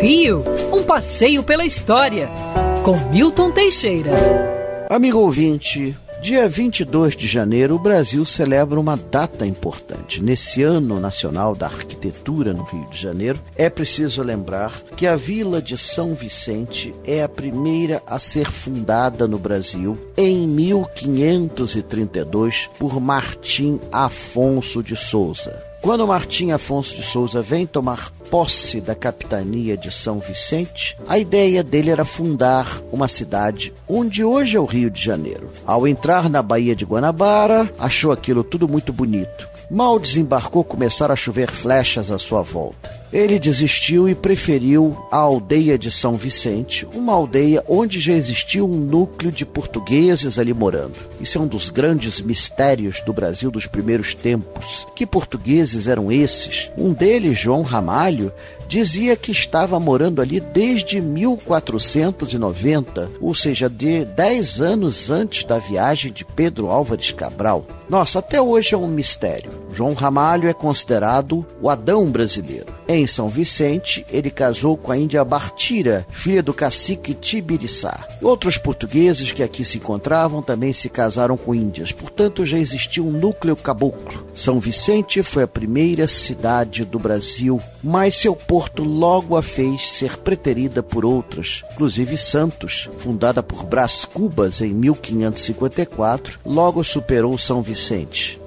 Rio, um passeio pela história, com Milton Teixeira. Amigo ouvinte, Dia 22 de janeiro, o Brasil celebra uma data importante. Nesse Ano Nacional da Arquitetura no Rio de Janeiro, é preciso lembrar que a Vila de São Vicente é a primeira a ser fundada no Brasil em 1532 por Martim Afonso de Souza. Quando Martim Afonso de Souza vem tomar posse da capitania de São Vicente, a ideia dele era fundar uma cidade onde hoje é o Rio de Janeiro. Ao entrar na Baía de Guanabara, achou aquilo tudo muito bonito. Mal desembarcou, começaram a chover flechas à sua volta. Ele desistiu e preferiu a aldeia de São Vicente, uma aldeia onde já existia um núcleo de portugueses ali morando. Isso é um dos grandes mistérios do Brasil dos primeiros tempos. Que portugueses eram esses? Um deles, João Ramalho, dizia que estava morando ali desde 1490, ou seja, de 10 anos antes da viagem de Pedro Álvares Cabral. Nossa, até hoje é um mistério. João Ramalho é considerado o Adão brasileiro. Em São Vicente, ele casou com a índia Bartira, filha do cacique Tibiriçá. Outros portugueses que aqui se encontravam também se casaram com índias, portanto já existia um núcleo caboclo. São Vicente foi a primeira cidade do Brasil, mas seu porto logo a fez ser preterida por outras, inclusive Santos, fundada por Brás Cubas em 1554, logo superou São Vicente sente.